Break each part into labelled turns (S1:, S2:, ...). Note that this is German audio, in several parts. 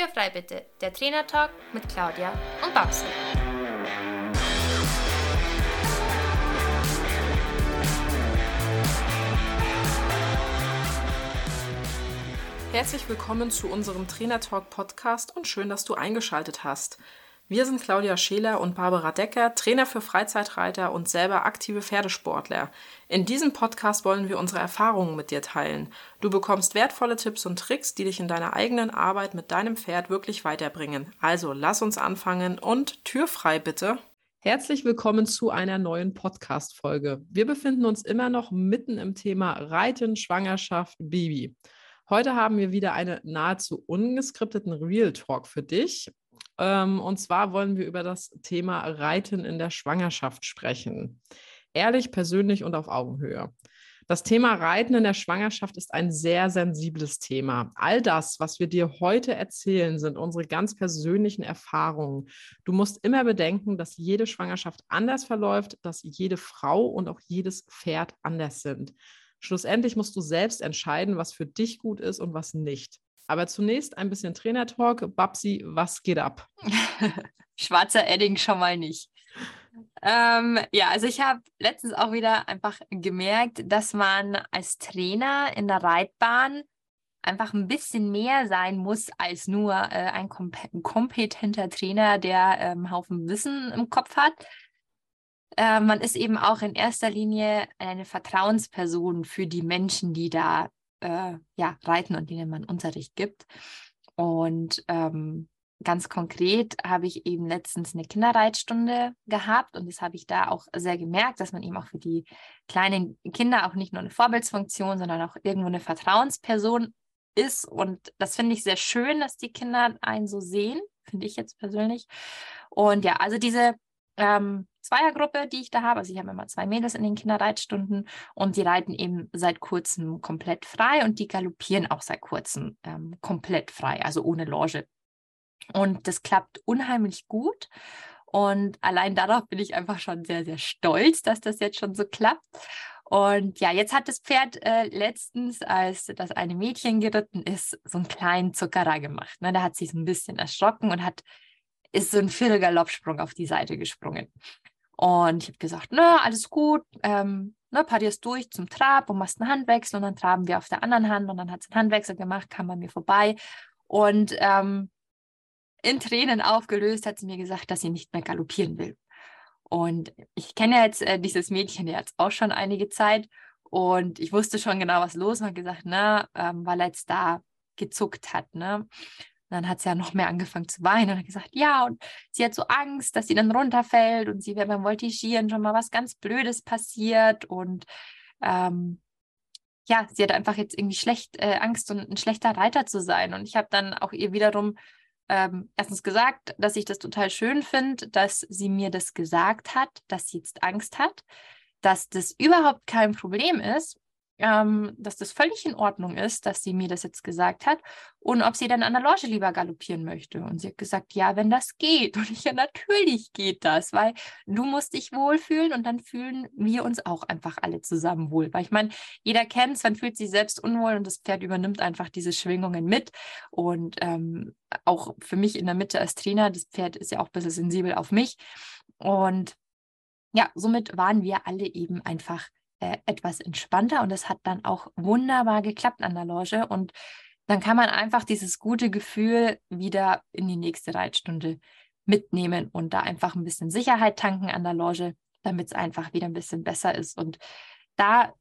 S1: Türfrei bitte, der Trainertalk mit Claudia und Babsi.
S2: Herzlich willkommen zu unserem Trainertalk Podcast und schön, dass du eingeschaltet hast. Wir sind Claudia Scheler und Barbara Decker, Trainer für Freizeitreiter und selber aktive Pferdesportler. In diesem Podcast wollen wir unsere Erfahrungen mit dir teilen. Du bekommst wertvolle Tipps und Tricks, die dich in deiner eigenen Arbeit mit deinem Pferd wirklich weiterbringen. Also lass uns anfangen und Tür frei bitte. Herzlich willkommen zu einer neuen Podcast-Folge. Wir befinden uns immer noch mitten im Thema Reiten, Schwangerschaft, Baby. Heute haben wir wieder einen nahezu ungeskripteten Real Talk für dich. Ähm, und zwar wollen wir über das Thema Reiten in der Schwangerschaft sprechen. Ehrlich, persönlich und auf Augenhöhe. Das Thema Reiten in der Schwangerschaft ist ein sehr sensibles Thema. All das, was wir dir heute erzählen, sind unsere ganz persönlichen Erfahrungen. Du musst immer bedenken, dass jede Schwangerschaft anders verläuft, dass jede Frau und auch jedes Pferd anders sind. Schlussendlich musst du selbst entscheiden, was für dich gut ist und was nicht. Aber zunächst ein bisschen Trainertalk. Babsi, was geht ab?
S3: Schwarzer Edding schon mal nicht. Ähm, ja, also ich habe letztens auch wieder einfach gemerkt, dass man als Trainer in der Reitbahn einfach ein bisschen mehr sein muss als nur äh, ein, kom kompetenter Trainer, der ähm, einen Haufen Wissen im Kopf hat. Äh, man ist eben auch in erster Linie eine Vertrauensperson für die Menschen, die da äh, ja, reiten und denen man Unterricht gibt. Und ähm, ganz konkret habe ich eben letztens eine Kinderreitstunde gehabt und das habe ich da auch sehr gemerkt, dass man eben auch für die kleinen Kinder auch nicht nur eine Vorbildsfunktion, sondern auch irgendwo eine Vertrauensperson ist. Und das finde ich sehr schön, dass die Kinder einen so sehen, finde ich jetzt persönlich. Und ja, also diese ähm, Zweiergruppe, die ich da habe. Also ich habe immer zwei Mädels in den Kinderreitstunden und die reiten eben seit kurzem komplett frei und die galoppieren auch seit kurzem ähm, komplett frei, also ohne Loge. Und das klappt unheimlich gut. Und allein darauf bin ich einfach schon sehr, sehr stolz, dass das jetzt schon so klappt. Und ja, jetzt hat das Pferd äh, letztens, als das eine Mädchen geritten ist, so einen kleinen Zuckerer gemacht. Ne? Da hat sich so ein bisschen erschrocken und hat ist so ein Viertelgaloppsprung auf die Seite gesprungen. Und ich habe gesagt, na, alles gut, ähm, ne, parierst durch zum Trab und machst einen Handwechsel und dann traben wir auf der anderen Hand und dann hat sie einen Handwechsel gemacht, kam bei mir vorbei und ähm, in Tränen aufgelöst hat sie mir gesagt, dass sie nicht mehr galoppieren will. Und ich kenne ja jetzt äh, dieses Mädchen jetzt auch schon einige Zeit und ich wusste schon genau, was los war. Und gesagt, na, ähm, weil er jetzt da gezuckt hat, ne? Dann hat sie ja noch mehr angefangen zu weinen und hat gesagt, ja, und sie hat so Angst, dass sie dann runterfällt und sie wäre beim Voltigieren schon mal was ganz Blödes passiert und ähm, ja, sie hat einfach jetzt irgendwie schlecht äh, Angst und ein schlechter Reiter zu sein. Und ich habe dann auch ihr wiederum ähm, erstens gesagt, dass ich das total schön finde, dass sie mir das gesagt hat, dass sie jetzt Angst hat, dass das überhaupt kein Problem ist, ähm, dass das völlig in Ordnung ist, dass sie mir das jetzt gesagt hat und ob sie dann an der Loge lieber galoppieren möchte. Und sie hat gesagt, ja, wenn das geht. Und ich, ja, natürlich geht das, weil du musst dich wohlfühlen und dann fühlen wir uns auch einfach alle zusammen wohl. Weil ich meine, jeder kennt es, man fühlt sich selbst unwohl und das Pferd übernimmt einfach diese Schwingungen mit. Und ähm, auch für mich in der Mitte als Trainer, das Pferd ist ja auch ein bisschen sensibel auf mich. Und ja, somit waren wir alle eben einfach äh, etwas entspannter und es hat dann auch wunderbar geklappt an der Loge und dann kann man einfach dieses gute Gefühl wieder in die nächste Reitstunde mitnehmen und da einfach ein bisschen Sicherheit tanken an der Loge, damit es einfach wieder ein bisschen besser ist. Und da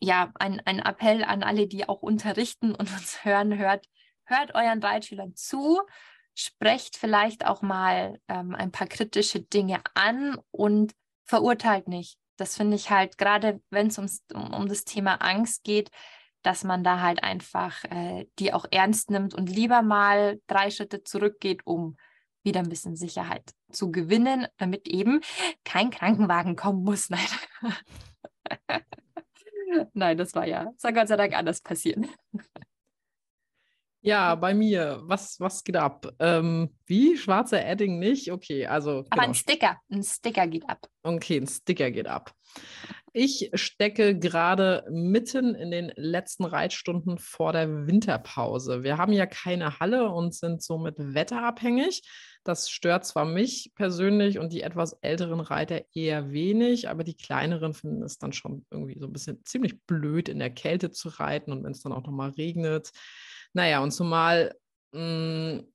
S3: ja ein, ein Appell an alle, die auch unterrichten und uns hören, hört, hört euren Reitschülern zu, sprecht vielleicht auch mal ähm, ein paar kritische Dinge an und verurteilt nicht das finde ich halt, gerade wenn es um, um das Thema Angst geht, dass man da halt einfach äh, die auch ernst nimmt und lieber mal drei Schritte zurückgeht, um wieder ein bisschen Sicherheit zu gewinnen, damit eben kein Krankenwagen kommen muss. Nein. Nein, das war ja, das war Gott sei Dank anders passiert.
S2: Ja, bei mir. Was, was geht ab? Ähm, wie? Schwarzer Edding nicht? Okay, also.
S3: Aber genau. ein Sticker. Ein Sticker geht ab.
S2: Okay, ein Sticker geht ab. Ich stecke gerade mitten in den letzten Reitstunden vor der Winterpause. Wir haben ja keine Halle und sind somit wetterabhängig. Das stört zwar mich persönlich und die etwas älteren Reiter eher wenig, aber die kleineren finden es dann schon irgendwie so ein bisschen ziemlich blöd, in der Kälte zu reiten und wenn es dann auch nochmal regnet. Naja, und zumal mh, mm,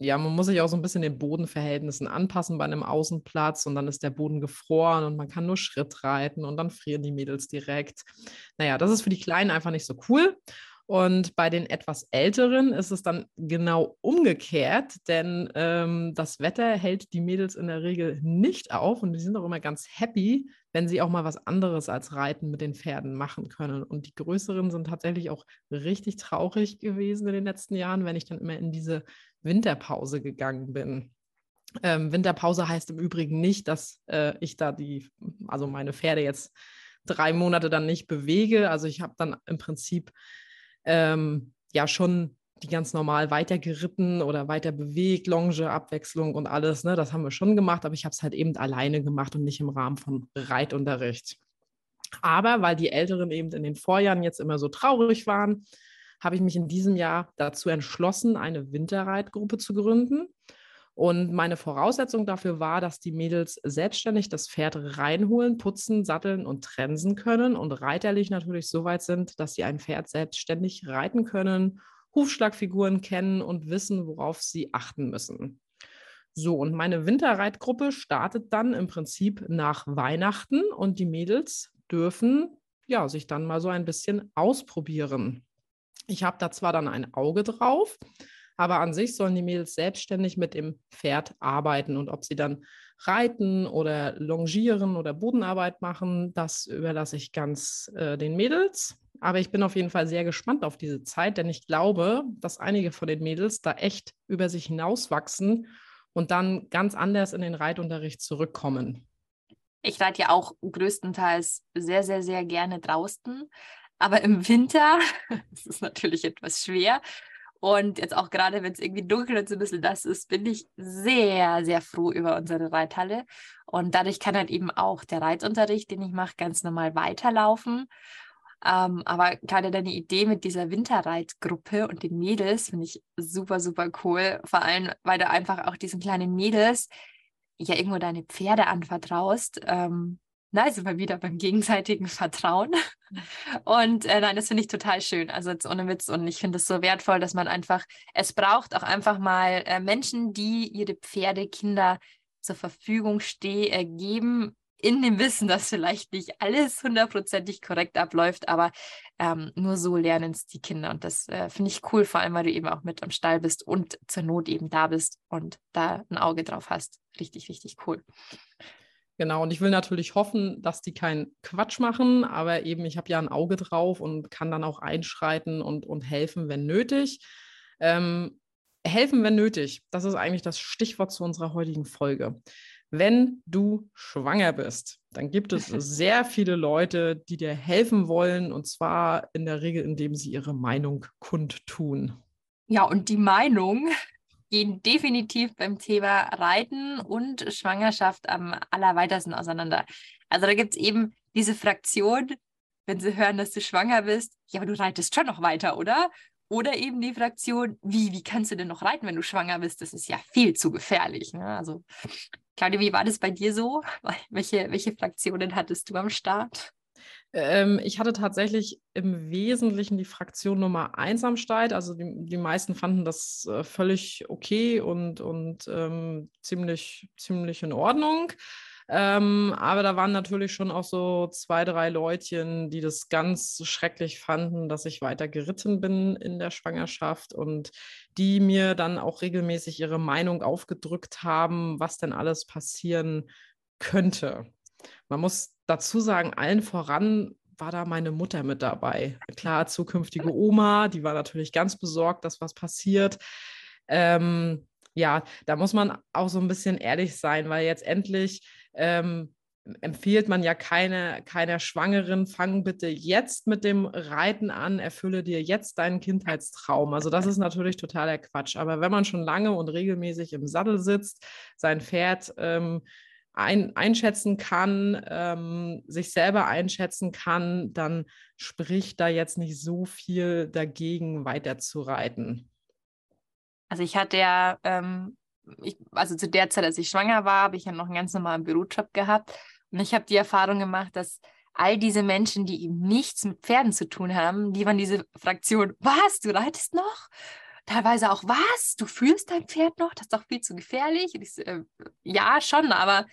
S2: ja, man muss sich auch so ein bisschen den Bodenverhältnissen anpassen bei einem Außenplatz und dann ist der Boden gefroren und man kann nur Schritt reiten und dann frieren die Mädels direkt. Naja, das ist für die Kleinen einfach nicht so cool. Und bei den etwas Älteren ist es dann genau umgekehrt, denn ähm, das Wetter hält die Mädels in der Regel nicht auf und die sind auch immer ganz happy, wenn sie auch mal was anderes als Reiten mit den Pferden machen können. Und die Größeren sind tatsächlich auch richtig traurig gewesen in den letzten Jahren, wenn ich dann immer in diese Winterpause gegangen bin. Ähm, Winterpause heißt im Übrigen nicht, dass äh, ich da die, also meine Pferde jetzt drei Monate dann nicht bewege. Also ich habe dann im Prinzip ähm, ja schon die ganz normal weiter geritten oder weiter bewegt, Longe, Abwechslung und alles. Ne? Das haben wir schon gemacht, aber ich habe es halt eben alleine gemacht und nicht im Rahmen von Reitunterricht. Aber weil die Älteren eben in den Vorjahren jetzt immer so traurig waren, habe ich mich in diesem Jahr dazu entschlossen, eine Winterreitgruppe zu gründen. Und meine Voraussetzung dafür war, dass die Mädels selbstständig das Pferd reinholen, putzen, satteln und trensen können und reiterlich natürlich so weit sind, dass sie ein Pferd selbstständig reiten können, Hufschlagfiguren kennen und wissen, worauf sie achten müssen. So, und meine Winterreitgruppe startet dann im Prinzip nach Weihnachten und die Mädels dürfen ja sich dann mal so ein bisschen ausprobieren. Ich habe da zwar dann ein Auge drauf, aber an sich sollen die Mädels selbstständig mit dem Pferd arbeiten und ob sie dann reiten oder longieren oder Bodenarbeit machen, das überlasse ich ganz äh, den Mädels. Aber ich bin auf jeden Fall sehr gespannt auf diese Zeit, denn ich glaube, dass einige von den Mädels da echt über sich hinauswachsen und dann ganz anders in den Reitunterricht zurückkommen.
S3: Ich reite ja auch größtenteils sehr, sehr, sehr gerne draußen. Aber im Winter, das ist natürlich etwas schwer. Und jetzt auch gerade, wenn es irgendwie dunkel und so ein bisschen das ist, bin ich sehr, sehr froh über unsere Reithalle. Und dadurch kann halt eben auch der Reitunterricht, den ich mache, ganz normal weiterlaufen. Ähm, aber gerade deine Idee mit dieser Winterreitgruppe und den Mädels finde ich super, super cool. Vor allem, weil du einfach auch diesen kleinen Mädels ja irgendwo deine Pferde anvertraust. Ähm, na, sind wir wieder beim gegenseitigen Vertrauen. Und äh, nein, das finde ich total schön. Also jetzt ohne Witz. Und ich finde es so wertvoll, dass man einfach, es braucht auch einfach mal äh, Menschen, die ihre Pferde, Kinder zur Verfügung steh, äh, geben, in dem Wissen, dass vielleicht nicht alles hundertprozentig korrekt abläuft, aber ähm, nur so lernen es die Kinder. Und das äh, finde ich cool, vor allem, weil du eben auch mit am Stall bist und zur Not eben da bist und da ein Auge drauf hast. Richtig, richtig cool.
S2: Genau, und ich will natürlich hoffen, dass die keinen Quatsch machen, aber eben, ich habe ja ein Auge drauf und kann dann auch einschreiten und, und helfen, wenn nötig. Ähm, helfen, wenn nötig, das ist eigentlich das Stichwort zu unserer heutigen Folge. Wenn du schwanger bist, dann gibt es sehr viele Leute, die dir helfen wollen, und zwar in der Regel, indem sie ihre Meinung kundtun.
S3: Ja, und die Meinung gehen definitiv beim Thema Reiten und Schwangerschaft am allerweitesten auseinander. Also da gibt es eben diese Fraktion, wenn sie hören, dass du schwanger bist, ja, aber du reitest schon noch weiter, oder? Oder eben die Fraktion, wie, wie kannst du denn noch reiten, wenn du schwanger bist? Das ist ja viel zu gefährlich. Ne? Also, Claudia, wie war das bei dir so? Welche, welche Fraktionen hattest du am Start?
S2: Ähm, ich hatte tatsächlich im Wesentlichen die Fraktion Nummer eins am Start. Also die, die meisten fanden das äh, völlig okay und, und ähm, ziemlich, ziemlich in Ordnung. Ähm, aber da waren natürlich schon auch so zwei, drei Leutchen, die das ganz schrecklich fanden, dass ich weiter geritten bin in der Schwangerschaft und die mir dann auch regelmäßig ihre Meinung aufgedrückt haben, was denn alles passieren könnte. Man muss dazu sagen, allen voran war da meine Mutter mit dabei. Klar, zukünftige Oma, die war natürlich ganz besorgt, dass was passiert. Ähm, ja, da muss man auch so ein bisschen ehrlich sein, weil jetzt endlich ähm, empfiehlt man ja keine, keiner Schwangeren, fang bitte jetzt mit dem Reiten an, erfülle dir jetzt deinen Kindheitstraum. Also das ist natürlich totaler Quatsch. Aber wenn man schon lange und regelmäßig im Sattel sitzt, sein Pferd ähm, ein, einschätzen kann, ähm, sich selber einschätzen kann, dann spricht da jetzt nicht so viel dagegen, weiter zu reiten.
S3: Also ich hatte ja, ähm, ich, also zu der Zeit, als ich schwanger war, habe ich ja noch einen ganz normalen Bürojob gehabt. Und ich habe die Erfahrung gemacht, dass all diese Menschen, die eben nichts mit Pferden zu tun haben, die waren diese Fraktion, was, du reitest noch? Teilweise auch, was, du führst dein Pferd noch? Das ist doch viel zu gefährlich. Ich, äh, ja, schon, aber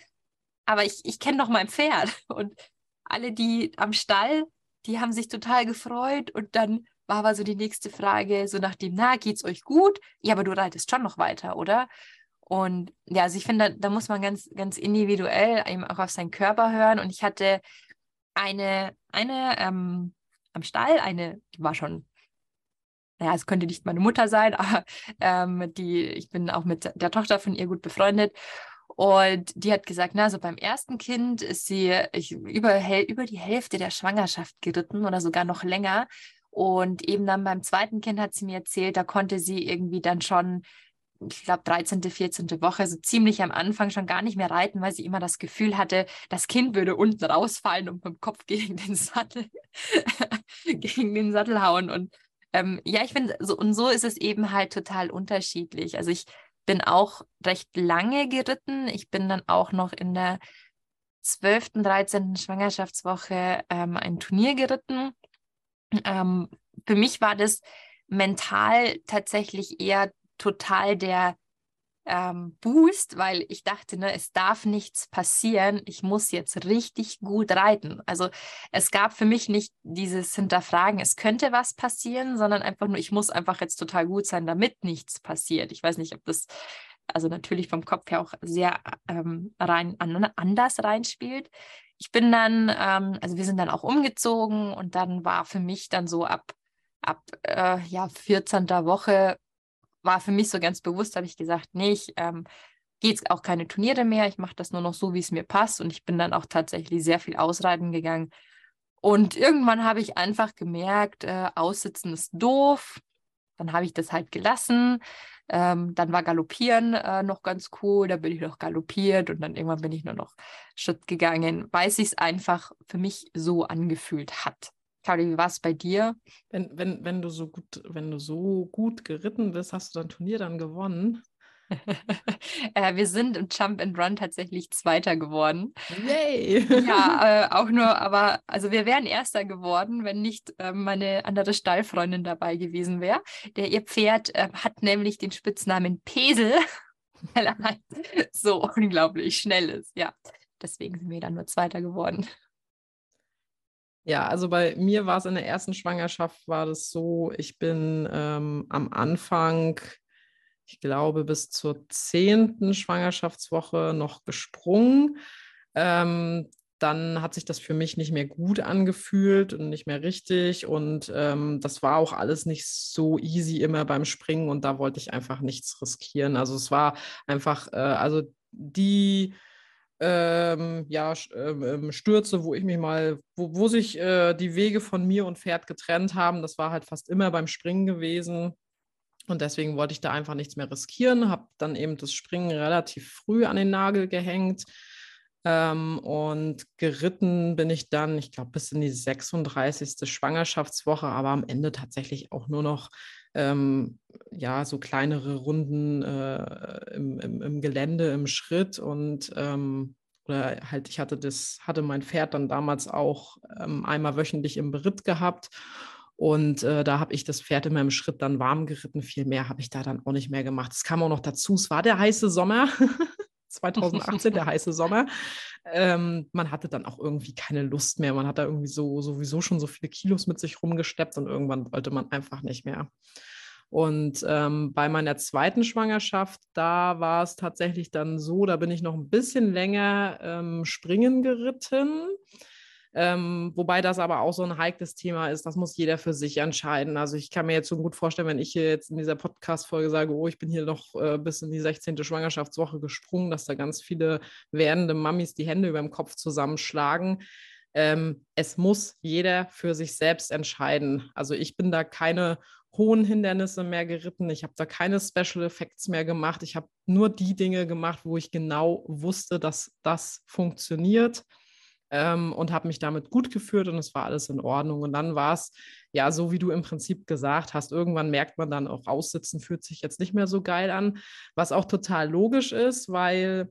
S3: aber ich, ich kenne doch mein Pferd. Und alle, die am Stall, die haben sich total gefreut. Und dann war aber so die nächste Frage, so nach dem, na, geht's euch gut? Ja, aber du reitest schon noch weiter, oder? Und ja, also ich finde, da, da, muss man ganz, ganz individuell eben auch auf seinen Körper hören. Und ich hatte eine, eine ähm, am Stall, eine, die war schon, naja, es könnte nicht meine Mutter sein, aber ähm, die, ich bin auch mit der Tochter von ihr gut befreundet. Und die hat gesagt, na, also beim ersten Kind ist sie ich, über, über die Hälfte der Schwangerschaft geritten oder sogar noch länger. Und eben dann beim zweiten Kind hat sie mir erzählt, da konnte sie irgendwie dann schon, ich glaube, 13., 14. Woche, so ziemlich am Anfang schon gar nicht mehr reiten, weil sie immer das Gefühl hatte, das Kind würde unten rausfallen und mit dem Kopf gegen den Sattel, gegen den Sattel hauen. Und ähm, ja, ich finde, so, und so ist es eben halt total unterschiedlich. Also ich bin auch recht lange geritten. Ich bin dann auch noch in der 12., 13. Schwangerschaftswoche ähm, ein Turnier geritten. Ähm, für mich war das mental tatsächlich eher total der ähm, Boost, weil ich dachte, ne, es darf nichts passieren. Ich muss jetzt richtig gut reiten. Also es gab für mich nicht dieses Hinterfragen, es könnte was passieren, sondern einfach nur, ich muss einfach jetzt total gut sein, damit nichts passiert. Ich weiß nicht, ob das also natürlich vom Kopf her auch sehr ähm, rein an, anders reinspielt. Ich bin dann, ähm, also wir sind dann auch umgezogen und dann war für mich dann so ab ab äh, ja 14. Woche war für mich so ganz bewusst, habe ich gesagt, nee, ich ähm, gehe jetzt auch keine Turniere mehr. Ich mache das nur noch so, wie es mir passt. Und ich bin dann auch tatsächlich sehr viel ausreiten gegangen. Und irgendwann habe ich einfach gemerkt, äh, aussitzen ist doof. Dann habe ich das halt gelassen. Ähm, dann war Galoppieren äh, noch ganz cool. Da bin ich noch galoppiert und dann irgendwann bin ich nur noch Schritt gegangen, weil es sich einfach für mich so angefühlt hat. Claudia, wie war es bei dir?
S2: Wenn, wenn, wenn, du so gut, wenn du so gut geritten bist, hast du dein Turnier dann gewonnen?
S3: äh, wir sind im Jump and Run tatsächlich Zweiter geworden.
S2: Yay!
S3: ja, äh, auch nur, aber also wir wären Erster geworden, wenn nicht äh, meine andere Stallfreundin dabei gewesen wäre. Der ihr Pferd äh, hat nämlich den Spitznamen Pesel, weil er halt so unglaublich schnell ist. Ja, deswegen sind wir dann nur Zweiter geworden.
S2: Ja, also bei mir war es in der ersten Schwangerschaft, war das so, ich bin ähm, am Anfang, ich glaube, bis zur zehnten Schwangerschaftswoche noch gesprungen. Ähm, dann hat sich das für mich nicht mehr gut angefühlt und nicht mehr richtig. Und ähm, das war auch alles nicht so easy immer beim Springen und da wollte ich einfach nichts riskieren. Also es war einfach, äh, also die ähm, ja, ähm, ähm, Stürze, wo ich mich mal, wo, wo sich äh, die Wege von mir und Pferd getrennt haben. Das war halt fast immer beim Springen gewesen. Und deswegen wollte ich da einfach nichts mehr riskieren, habe dann eben das Springen relativ früh an den Nagel gehängt. Ähm, und geritten bin ich dann, ich glaube, bis in die 36. Schwangerschaftswoche, aber am Ende tatsächlich auch nur noch ähm, ja, so kleinere Runden äh, im, im, im, Gelände, im Schritt und ähm, oder halt, ich hatte das, hatte mein Pferd dann damals auch ähm, einmal wöchentlich im Beritt gehabt. Und äh, da habe ich das Pferd immer im Schritt dann warm geritten. Viel mehr habe ich da dann auch nicht mehr gemacht. Es kam auch noch dazu, es war der heiße Sommer. 2018, der heiße Sommer. Ähm, man hatte dann auch irgendwie keine Lust mehr. Man hat da irgendwie so sowieso schon so viele Kilos mit sich rumgesteppt und irgendwann wollte man einfach nicht mehr. Und ähm, bei meiner zweiten Schwangerschaft, da war es tatsächlich dann so, da bin ich noch ein bisschen länger ähm, springen geritten. Ähm, wobei das aber auch so ein heikles Thema ist, das muss jeder für sich entscheiden. Also ich kann mir jetzt so gut vorstellen, wenn ich hier jetzt in dieser Podcast-Folge sage, oh, ich bin hier noch äh, bis in die 16. Schwangerschaftswoche gesprungen, dass da ganz viele werdende Mamis die Hände über dem Kopf zusammenschlagen. Ähm, es muss jeder für sich selbst entscheiden. Also ich bin da keine hohen Hindernisse mehr geritten. Ich habe da keine Special Effects mehr gemacht. Ich habe nur die Dinge gemacht, wo ich genau wusste, dass das funktioniert ähm, und habe mich damit gut geführt und es war alles in Ordnung. Und dann war es ja so, wie du im Prinzip gesagt hast. Irgendwann merkt man dann auch, aussitzen fühlt sich jetzt nicht mehr so geil an, was auch total logisch ist, weil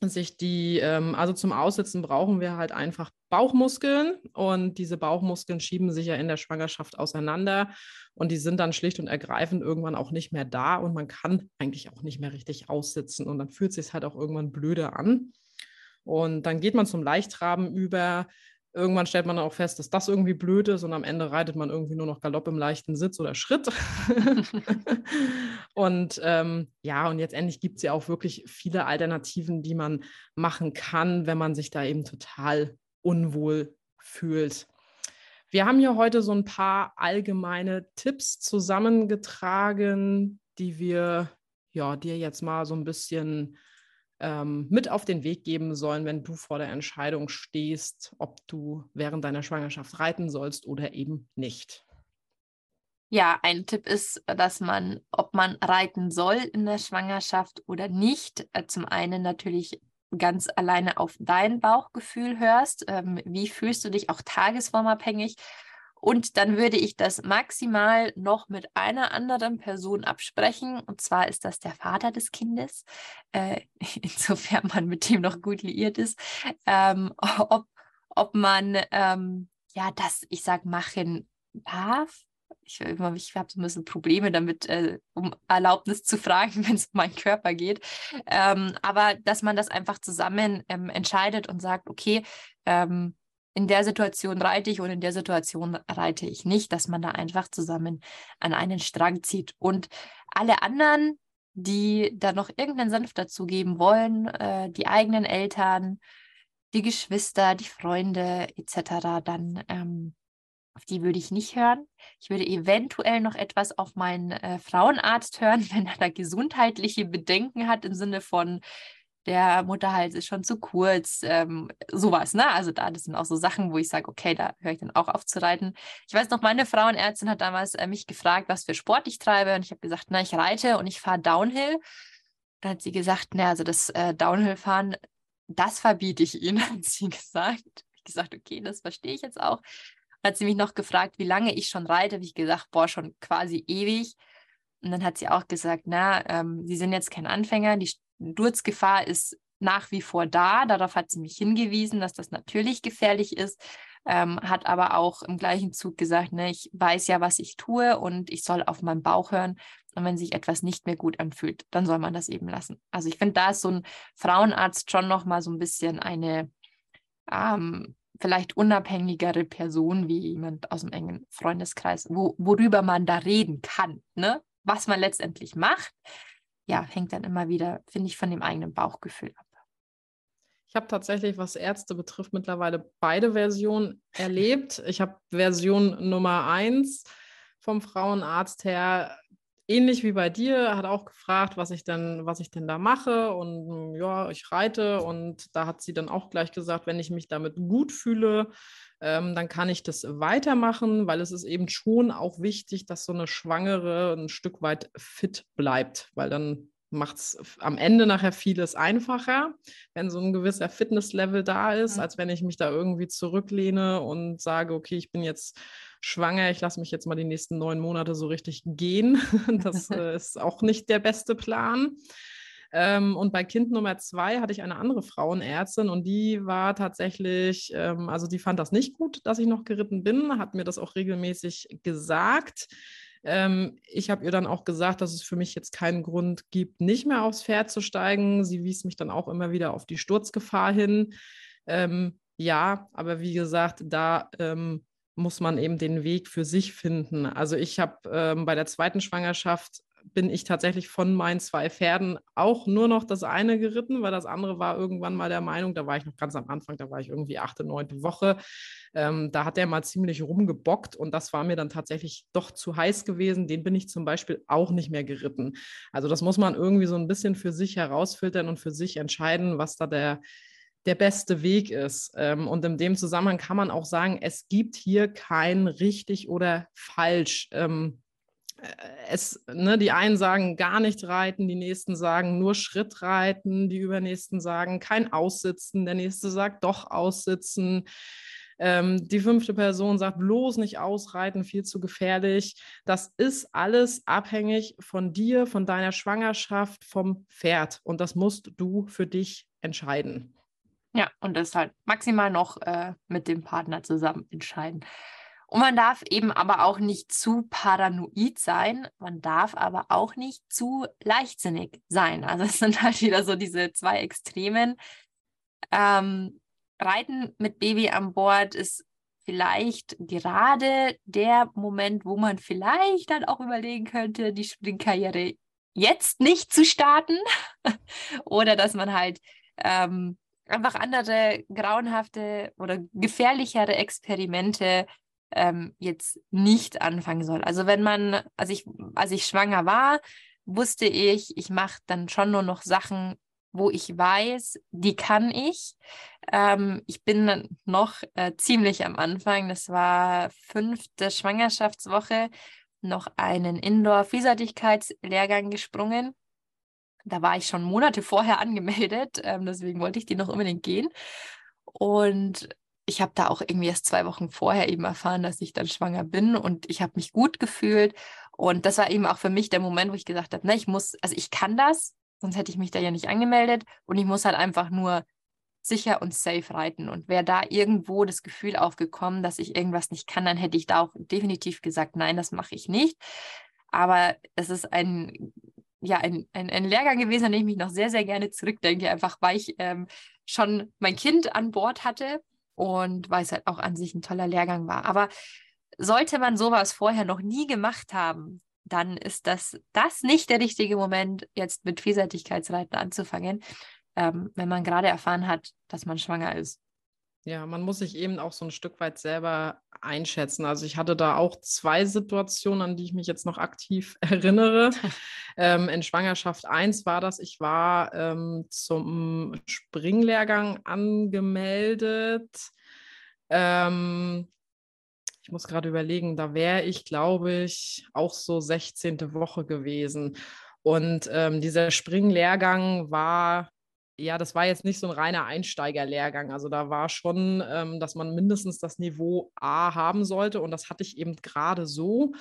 S2: sich die, ähm, also zum Aussitzen brauchen wir halt einfach Bauchmuskeln und diese Bauchmuskeln schieben sich ja in der Schwangerschaft auseinander und die sind dann schlicht und ergreifend irgendwann auch nicht mehr da und man kann eigentlich auch nicht mehr richtig aussitzen und dann fühlt sich halt auch irgendwann blöder an. Und dann geht man zum Leichtraben über. Irgendwann stellt man auch fest, dass das irgendwie blöd ist und am Ende reitet man irgendwie nur noch Galopp im leichten Sitz oder Schritt. und ähm, ja, und jetzt endlich gibt es ja auch wirklich viele Alternativen, die man machen kann, wenn man sich da eben total unwohl fühlt. Wir haben hier heute so ein paar allgemeine Tipps zusammengetragen, die wir ja, dir jetzt mal so ein bisschen ähm, mit auf den Weg geben sollen, wenn du vor der Entscheidung stehst, ob du während deiner Schwangerschaft reiten sollst oder eben nicht.
S3: Ja, ein Tipp ist, dass man, ob man reiten soll in der Schwangerschaft oder nicht, äh, zum einen natürlich ganz alleine auf dein Bauchgefühl hörst. Ähm, wie fühlst du dich auch tagesformabhängig? Und dann würde ich das maximal noch mit einer anderen Person absprechen. Und zwar ist das der Vater des Kindes, äh, insofern man mit dem noch gut liiert ist, ähm, ob, ob man ähm, ja das, ich sag, machen darf. Ich, ich habe so ein bisschen Probleme damit, äh, um Erlaubnis zu fragen, wenn es um meinen Körper geht. Ähm, aber dass man das einfach zusammen ähm, entscheidet und sagt, okay, ähm, in der Situation reite ich und in der Situation reite ich nicht, dass man da einfach zusammen an einen Strang zieht. Und alle anderen, die da noch irgendeinen Senf dazugeben wollen, äh, die eigenen Eltern, die Geschwister, die Freunde etc., dann ähm, auf die würde ich nicht hören. Ich würde eventuell noch etwas auf meinen äh, Frauenarzt hören, wenn er da gesundheitliche Bedenken hat im Sinne von, der Mutterhals ist schon zu kurz, ähm, sowas, ne? Also da, das sind auch so Sachen, wo ich sage, okay, da höre ich dann auch auf zu reiten. Ich weiß noch, meine Frauenärztin hat damals äh, mich gefragt, was für Sport ich treibe und ich habe gesagt, na, ich reite und ich fahre Downhill. Dann hat sie gesagt, na, also das äh, Downhill-Fahren, das verbiete ich Ihnen, hat sie gesagt. Ich gesagt, okay, das verstehe ich jetzt auch. Dann hat sie mich noch gefragt, wie lange ich schon reite. Habe ich gesagt, boah, schon quasi ewig. Und dann hat sie auch gesagt, na, ähm, Sie sind jetzt kein Anfänger, die Sturzgefahr ist nach wie vor da. Darauf hat sie mich hingewiesen, dass das natürlich gefährlich ist, ähm, hat aber auch im gleichen Zug gesagt, ne, ich weiß ja, was ich tue und ich soll auf meinen Bauch hören. Und wenn sich etwas nicht mehr gut anfühlt, dann soll man das eben lassen. Also ich finde, da ist so ein Frauenarzt schon noch mal so ein bisschen eine ähm, vielleicht unabhängigere Person wie jemand aus dem engen Freundeskreis, wo, worüber man da reden kann. Ne? Was man letztendlich macht, ja, hängt dann immer wieder, finde ich, von dem eigenen Bauchgefühl ab.
S2: Ich habe tatsächlich, was Ärzte betrifft, mittlerweile beide Versionen erlebt. Ich habe Version Nummer eins vom Frauenarzt her, ähnlich wie bei dir, hat auch gefragt, was ich denn, was ich denn da mache. Und ja, ich reite. Und da hat sie dann auch gleich gesagt, wenn ich mich damit gut fühle, ähm, dann kann ich das weitermachen, weil es ist eben schon auch wichtig, dass so eine Schwangere ein Stück weit fit bleibt, weil dann macht es am Ende nachher vieles einfacher, wenn so ein gewisser Fitnesslevel da ist, mhm. als wenn ich mich da irgendwie zurücklehne und sage, okay, ich bin jetzt schwanger, ich lasse mich jetzt mal die nächsten neun Monate so richtig gehen. Das äh, ist auch nicht der beste Plan. Ähm, und bei Kind Nummer zwei hatte ich eine andere Frauenärztin und die war tatsächlich, ähm, also die fand das nicht gut, dass ich noch geritten bin, hat mir das auch regelmäßig gesagt. Ähm, ich habe ihr dann auch gesagt, dass es für mich jetzt keinen Grund gibt, nicht mehr aufs Pferd zu steigen. Sie wies mich dann auch immer wieder auf die Sturzgefahr hin. Ähm, ja, aber wie gesagt, da ähm, muss man eben den Weg für sich finden. Also ich habe ähm, bei der zweiten Schwangerschaft bin ich tatsächlich von meinen zwei Pferden auch nur noch das eine geritten, weil das andere war irgendwann mal der Meinung, da war ich noch ganz am Anfang, da war ich irgendwie achte, neunte Woche. Ähm, da hat der mal ziemlich rumgebockt und das war mir dann tatsächlich doch zu heiß gewesen. Den bin ich zum Beispiel auch nicht mehr geritten. Also das muss man irgendwie so ein bisschen für sich herausfiltern und für sich entscheiden, was da der der beste Weg ist. Ähm, und in dem Zusammenhang kann man auch sagen, es gibt hier kein richtig oder falsch. Ähm, es, ne, die einen sagen gar nicht reiten, die nächsten sagen nur Schritt reiten, die übernächsten sagen kein Aussitzen, der nächste sagt doch Aussitzen. Ähm, die fünfte Person sagt bloß nicht ausreiten, viel zu gefährlich. Das ist alles abhängig von dir, von deiner Schwangerschaft, vom Pferd. Und das musst du für dich entscheiden.
S3: Ja, und das halt maximal noch äh, mit dem Partner zusammen entscheiden. Und man darf eben aber auch nicht zu paranoid sein, man darf aber auch nicht zu leichtsinnig sein. Also es sind halt wieder so diese zwei Extremen. Ähm, Reiten mit Baby an Bord ist vielleicht gerade der Moment, wo man vielleicht dann auch überlegen könnte, die Springkarriere jetzt nicht zu starten oder dass man halt ähm, einfach andere grauenhafte oder gefährlichere Experimente ähm, jetzt nicht anfangen soll. Also wenn man, als ich, als ich schwanger war, wusste ich, ich mache dann schon nur noch Sachen, wo ich weiß, die kann ich. Ähm, ich bin noch äh, ziemlich am Anfang. Das war fünfte Schwangerschaftswoche, noch einen Indoor-Vielseitigkeitslehrgang gesprungen. Da war ich schon Monate vorher angemeldet, ähm, deswegen wollte ich die noch unbedingt gehen. Und ich habe da auch irgendwie erst zwei Wochen vorher eben erfahren, dass ich dann schwanger bin und ich habe mich gut gefühlt. Und das war eben auch für mich der Moment, wo ich gesagt habe, ne, ich muss, also ich kann das, sonst hätte ich mich da ja nicht angemeldet und ich muss halt einfach nur sicher und safe reiten. Und wäre da irgendwo das Gefühl aufgekommen, dass ich irgendwas nicht kann, dann hätte ich da auch definitiv gesagt, nein, das mache ich nicht. Aber es ist ein, ja, ein, ein, ein Lehrgang gewesen, an den ich mich noch sehr, sehr gerne zurückdenke, einfach weil ich ähm, schon mein Kind an Bord hatte und weil es halt auch an sich ein toller Lehrgang war. Aber sollte man sowas vorher noch nie gemacht haben, dann ist das, das nicht der richtige Moment, jetzt mit Vielseitigkeitsreiten anzufangen, ähm, wenn man gerade erfahren hat, dass man schwanger ist.
S2: Ja, man muss sich eben auch so ein Stück weit selber einschätzen. Also ich hatte da auch zwei Situationen, an die ich mich jetzt noch aktiv erinnere. ähm, in Schwangerschaft 1 war das, ich war ähm, zum Springlehrgang angemeldet. Ähm, ich muss gerade überlegen, da wäre ich, glaube ich, auch so 16. Woche gewesen. Und ähm, dieser Springlehrgang war ja, das war jetzt nicht so ein reiner Einsteigerlehrgang. Also da war schon, ähm, dass man mindestens das Niveau A haben sollte. Und das hatte ich eben gerade so.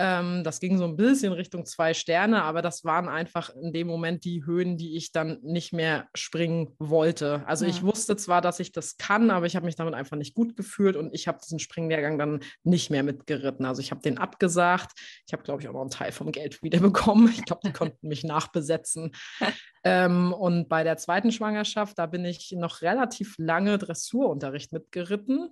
S2: Ähm, das ging so ein bisschen Richtung zwei Sterne, aber das waren einfach in dem Moment die Höhen, die ich dann nicht mehr springen wollte. Also ja. ich wusste zwar, dass ich das kann, aber ich habe mich damit einfach nicht gut gefühlt und ich habe diesen Springlehrgang dann nicht mehr mitgeritten. Also ich habe den abgesagt. Ich habe, glaube ich, auch noch einen Teil vom Geld wiederbekommen. Ich glaube, die konnten mich nachbesetzen. ähm, und bei der zweiten Schwangerschaft, da bin ich noch relativ lange Dressurunterricht mitgeritten.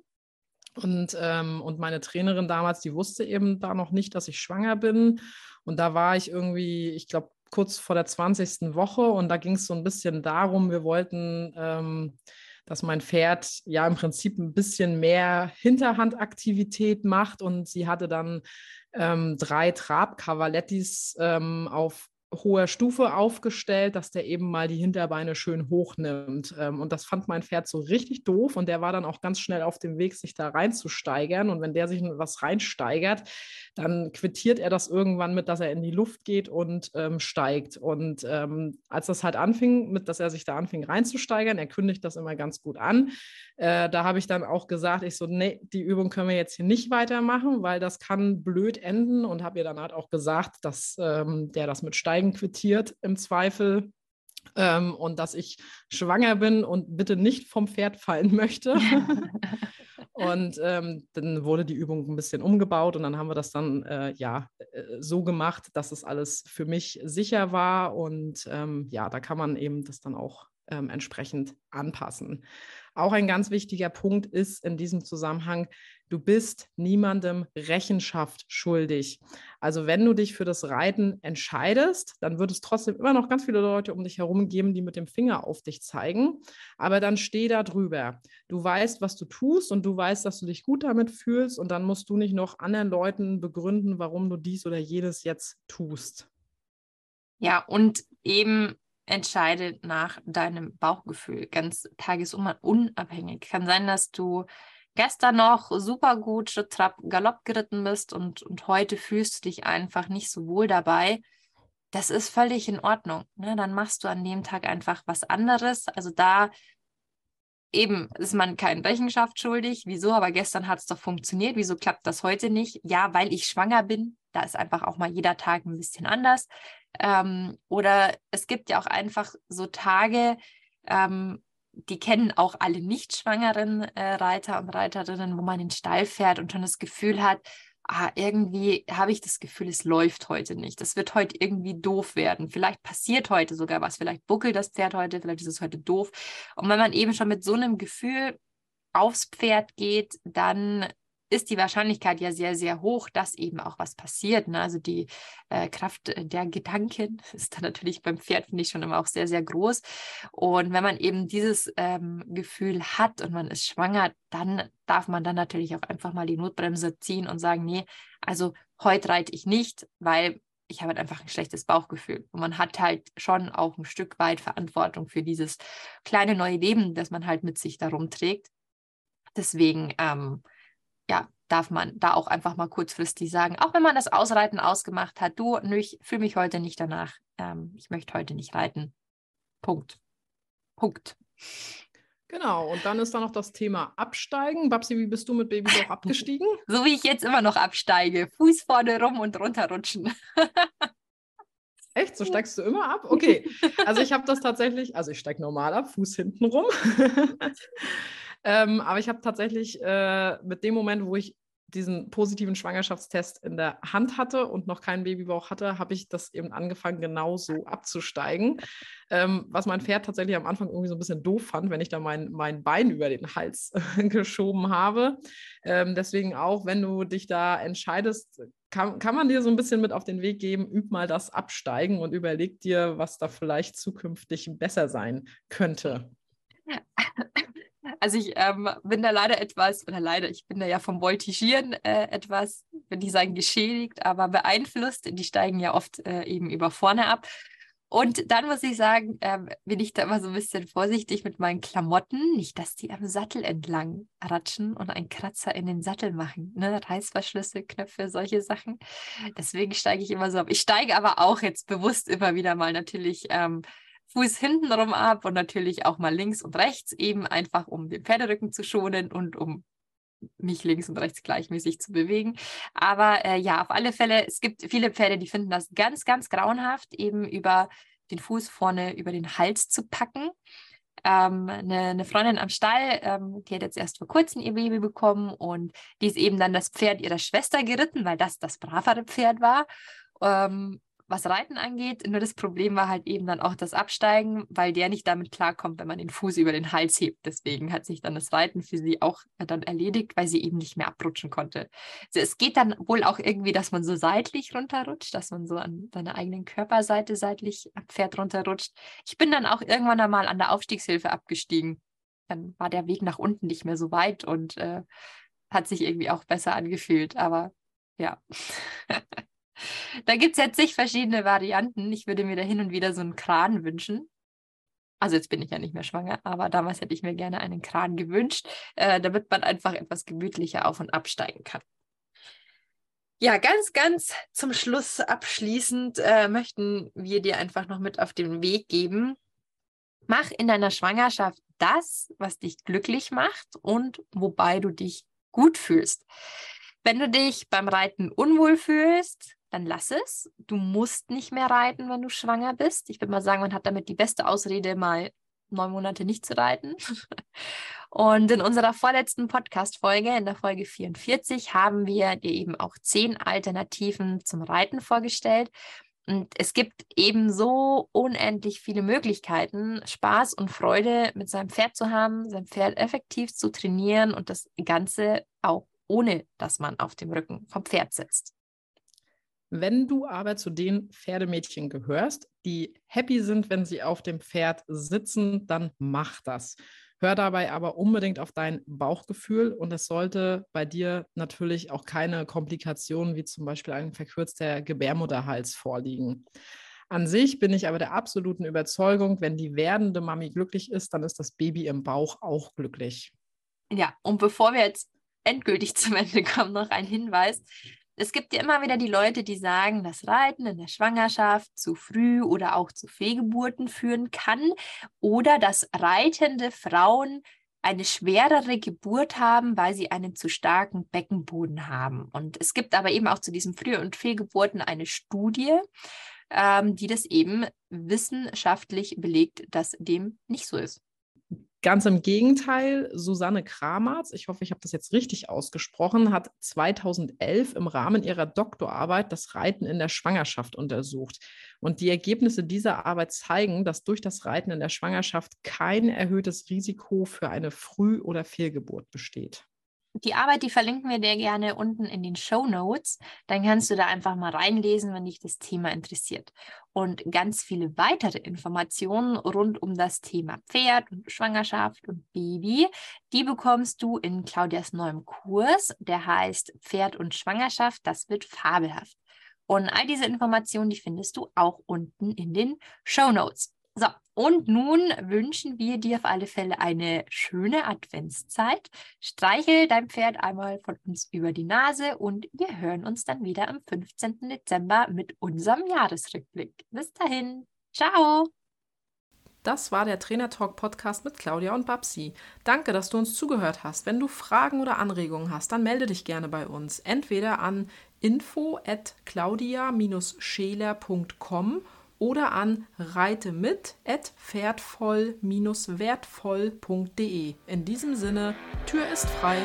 S2: Und, ähm, und meine Trainerin damals, die wusste eben da noch nicht, dass ich schwanger bin. Und da war ich irgendwie, ich glaube, kurz vor der 20. Woche und da ging es so ein bisschen darum, wir wollten, ähm, dass mein Pferd ja im Prinzip ein bisschen mehr Hinterhandaktivität macht und sie hatte dann ähm, drei Trab-Cavalettis ähm, auf hoher Stufe aufgestellt, dass der eben mal die Hinterbeine schön hochnimmt. Ähm, und das fand mein Pferd so richtig doof und der war dann auch ganz schnell auf dem Weg, sich da reinzusteigern. Und wenn der sich was reinsteigert, dann quittiert er das irgendwann mit, dass er in die Luft geht und ähm, steigt. Und ähm, als das halt anfing, mit dass er sich da anfing reinzusteigern, er kündigt das immer ganz gut an. Äh, da habe ich dann auch gesagt, ich so, nee, die Übung können wir jetzt hier nicht weitermachen, weil das kann blöd enden und habe ihr dann halt auch gesagt, dass ähm, der das mit Steigen quittiert im Zweifel. Ähm, und dass ich schwanger bin und bitte nicht vom Pferd fallen möchte. und ähm, dann wurde die Übung ein bisschen umgebaut und dann haben wir das dann äh, ja äh, so gemacht, dass es alles für mich sicher war. Und ähm, ja, da kann man eben das dann auch ähm, entsprechend anpassen. Auch ein ganz wichtiger Punkt ist in diesem Zusammenhang, du bist niemandem Rechenschaft schuldig. Also wenn du dich für das Reiten entscheidest, dann wird es trotzdem immer noch ganz viele Leute um dich herum geben, die mit dem Finger auf dich zeigen. Aber dann steh da drüber. Du weißt, was du tust und du weißt, dass du dich gut damit fühlst und dann musst du nicht noch anderen Leuten begründen, warum du dies oder jenes jetzt tust.
S3: Ja, und eben entscheide nach deinem Bauchgefühl, ganz tagesunabhängig. Kann sein, dass du gestern noch super gut Trab, Galopp geritten bist und, und heute fühlst du dich einfach nicht so wohl dabei, das ist völlig in Ordnung. Ne? Dann machst du an dem Tag einfach was anderes. Also da eben ist man kein Rechenschaft schuldig. Wieso? Aber gestern hat es doch funktioniert. Wieso klappt das heute nicht? Ja, weil ich schwanger bin. Da ist einfach auch mal jeder Tag ein bisschen anders. Ähm, oder es gibt ja auch einfach so Tage, ähm, die kennen auch alle nicht schwangeren äh, Reiter und Reiterinnen, wo man in den Stall fährt und schon das Gefühl hat, ah, irgendwie habe ich das Gefühl, es läuft heute nicht. Das wird heute irgendwie doof werden. Vielleicht passiert heute sogar was. Vielleicht buckelt das Pferd heute, vielleicht ist es heute doof. Und wenn man eben schon mit so einem Gefühl aufs Pferd geht, dann ist die Wahrscheinlichkeit ja sehr, sehr hoch, dass eben auch was passiert. Ne? Also die äh, Kraft der Gedanken ist dann natürlich beim Pferd, finde ich, schon immer auch sehr, sehr groß. Und wenn man eben dieses ähm, Gefühl hat und man ist schwanger, dann darf man dann natürlich auch einfach mal die Notbremse ziehen und sagen, nee, also heute reite ich nicht, weil ich habe halt einfach ein schlechtes Bauchgefühl. Und man hat halt schon auch ein Stück weit Verantwortung für dieses kleine neue Leben, das man halt mit sich darum trägt. Deswegen, ähm, ja, darf man da auch einfach mal kurzfristig sagen, auch wenn man das Ausreiten ausgemacht hat, du, ich fühle mich heute nicht danach, ähm, ich möchte heute nicht reiten. Punkt. Punkt.
S2: Genau, und dann ist da noch das Thema Absteigen. Babsi, wie bist du mit Babybauch abgestiegen?
S3: so wie ich jetzt immer noch absteige. Fuß vorne rum und runterrutschen.
S2: Echt? So steigst du immer ab? Okay. Also ich habe das tatsächlich, also ich steige normal ab, Fuß hinten rum. Ähm, aber ich habe tatsächlich äh, mit dem Moment, wo ich diesen positiven Schwangerschaftstest in der Hand hatte und noch keinen Babybauch hatte, habe ich das eben angefangen, genau so abzusteigen. Ähm, was mein Pferd tatsächlich am Anfang irgendwie so ein bisschen doof fand, wenn ich da mein, mein Bein über den Hals geschoben habe. Ähm, deswegen auch, wenn du dich da entscheidest, kann, kann man dir so ein bisschen mit auf den Weg geben, üb mal das Absteigen und überleg dir, was da vielleicht zukünftig besser sein könnte.
S3: Also ich ähm, bin da leider etwas, oder leider, ich bin da ja vom Voltigieren äh, etwas, würde ich sagen, geschädigt, aber beeinflusst. Die steigen ja oft äh, eben über vorne ab. Und dann muss ich sagen, ähm, bin ich da immer so ein bisschen vorsichtig mit meinen Klamotten. Nicht, dass die am Sattel entlang ratschen und einen Kratzer in den Sattel machen. Ne? Reißverschlüsse, Knöpfe, solche Sachen. Deswegen steige ich immer so ab. Ich steige aber auch jetzt bewusst immer wieder mal natürlich ähm, Fuß hintenrum ab und natürlich auch mal links und rechts, eben einfach um den Pferderücken zu schonen und um mich links und rechts gleichmäßig zu bewegen. Aber äh, ja, auf alle Fälle, es gibt viele Pferde, die finden das ganz, ganz grauenhaft, eben über den Fuß vorne über den Hals zu packen. Ähm, eine, eine, Freundin am Stall, ähm, die hat jetzt erst vor kurzem ihr Baby bekommen und die ist eben dann das Pferd ihrer Schwester geritten, weil das das bravere Pferd war. Ähm, was Reiten angeht. Nur das Problem war halt eben dann auch das Absteigen, weil der nicht damit klarkommt, wenn man den Fuß über den Hals hebt. Deswegen hat sich dann das Reiten für sie auch dann erledigt, weil sie eben nicht mehr abrutschen konnte. Also es geht dann wohl auch irgendwie, dass man so seitlich runterrutscht, dass man so an seiner eigenen Körperseite seitlich am Pferd runterrutscht. Ich bin dann auch irgendwann einmal an der Aufstiegshilfe abgestiegen. Dann war der Weg nach unten nicht mehr so weit und äh, hat sich irgendwie auch besser angefühlt. Aber ja. Da gibt es jetzt zig verschiedene Varianten. Ich würde mir da hin und wieder so einen Kran wünschen. Also jetzt bin ich ja nicht mehr schwanger, aber damals hätte ich mir gerne einen Kran gewünscht, äh, damit man einfach etwas gemütlicher auf und absteigen kann. Ja, ganz, ganz zum Schluss abschließend äh, möchten wir dir einfach noch mit auf den Weg geben. Mach in deiner Schwangerschaft das, was dich glücklich macht und wobei du dich gut fühlst. Wenn du dich beim Reiten unwohl fühlst, dann lass es. Du musst nicht mehr reiten, wenn du schwanger bist. Ich würde mal sagen, man hat damit die beste Ausrede, mal neun Monate nicht zu reiten. Und in unserer vorletzten Podcast-Folge, in der Folge 44, haben wir dir eben auch zehn Alternativen zum Reiten vorgestellt. Und es gibt eben so unendlich viele Möglichkeiten, Spaß und Freude mit seinem Pferd zu haben, sein Pferd effektiv zu trainieren und das Ganze auch ohne, dass man auf dem Rücken vom Pferd sitzt.
S2: Wenn du aber zu den Pferdemädchen gehörst, die happy sind, wenn sie auf dem Pferd sitzen, dann mach das. Hör dabei aber unbedingt auf dein Bauchgefühl und es sollte bei dir natürlich auch keine Komplikationen wie zum Beispiel ein verkürzter Gebärmutterhals vorliegen. An sich bin ich aber der absoluten Überzeugung, wenn die werdende Mami glücklich ist, dann ist das Baby im Bauch auch glücklich.
S3: Ja, und bevor wir jetzt endgültig zum Ende kommen, noch ein Hinweis. Es gibt ja immer wieder die Leute, die sagen, dass Reiten in der Schwangerschaft zu früh oder auch zu Fehlgeburten führen kann oder dass reitende Frauen eine schwerere Geburt haben, weil sie einen zu starken Beckenboden haben. Und es gibt aber eben auch zu diesen Früh- und Fehlgeburten eine Studie, ähm, die das eben wissenschaftlich belegt, dass dem nicht so ist.
S2: Ganz im Gegenteil, Susanne Kramatz, ich hoffe, ich habe das jetzt richtig ausgesprochen, hat 2011 im Rahmen ihrer Doktorarbeit das Reiten in der Schwangerschaft untersucht. Und die Ergebnisse dieser Arbeit zeigen, dass durch das Reiten in der Schwangerschaft kein erhöhtes Risiko für eine Früh- oder Fehlgeburt besteht
S3: die Arbeit, die verlinken wir dir gerne unten in den Show Notes. Dann kannst du da einfach mal reinlesen, wenn dich das Thema interessiert. Und ganz viele weitere Informationen rund um das Thema Pferd und Schwangerschaft und Baby, die bekommst du in Claudias neuem Kurs, der heißt Pferd und Schwangerschaft, das wird fabelhaft. Und all diese Informationen, die findest du auch unten in den Show Notes. So, und nun wünschen wir dir auf alle Fälle eine schöne Adventszeit. Streichel dein Pferd einmal von uns über die Nase und wir hören uns dann wieder am 15. Dezember mit unserem Jahresrückblick. Bis dahin, ciao!
S2: Das war der Trainer Talk Podcast mit Claudia und Babsi. Danke, dass du uns zugehört hast. Wenn du Fragen oder Anregungen hast, dann melde dich gerne bei uns. Entweder an info at claudia-scheler.com oder an reite mit pferdvoll-wertvoll.de. In diesem Sinne, Tür ist frei.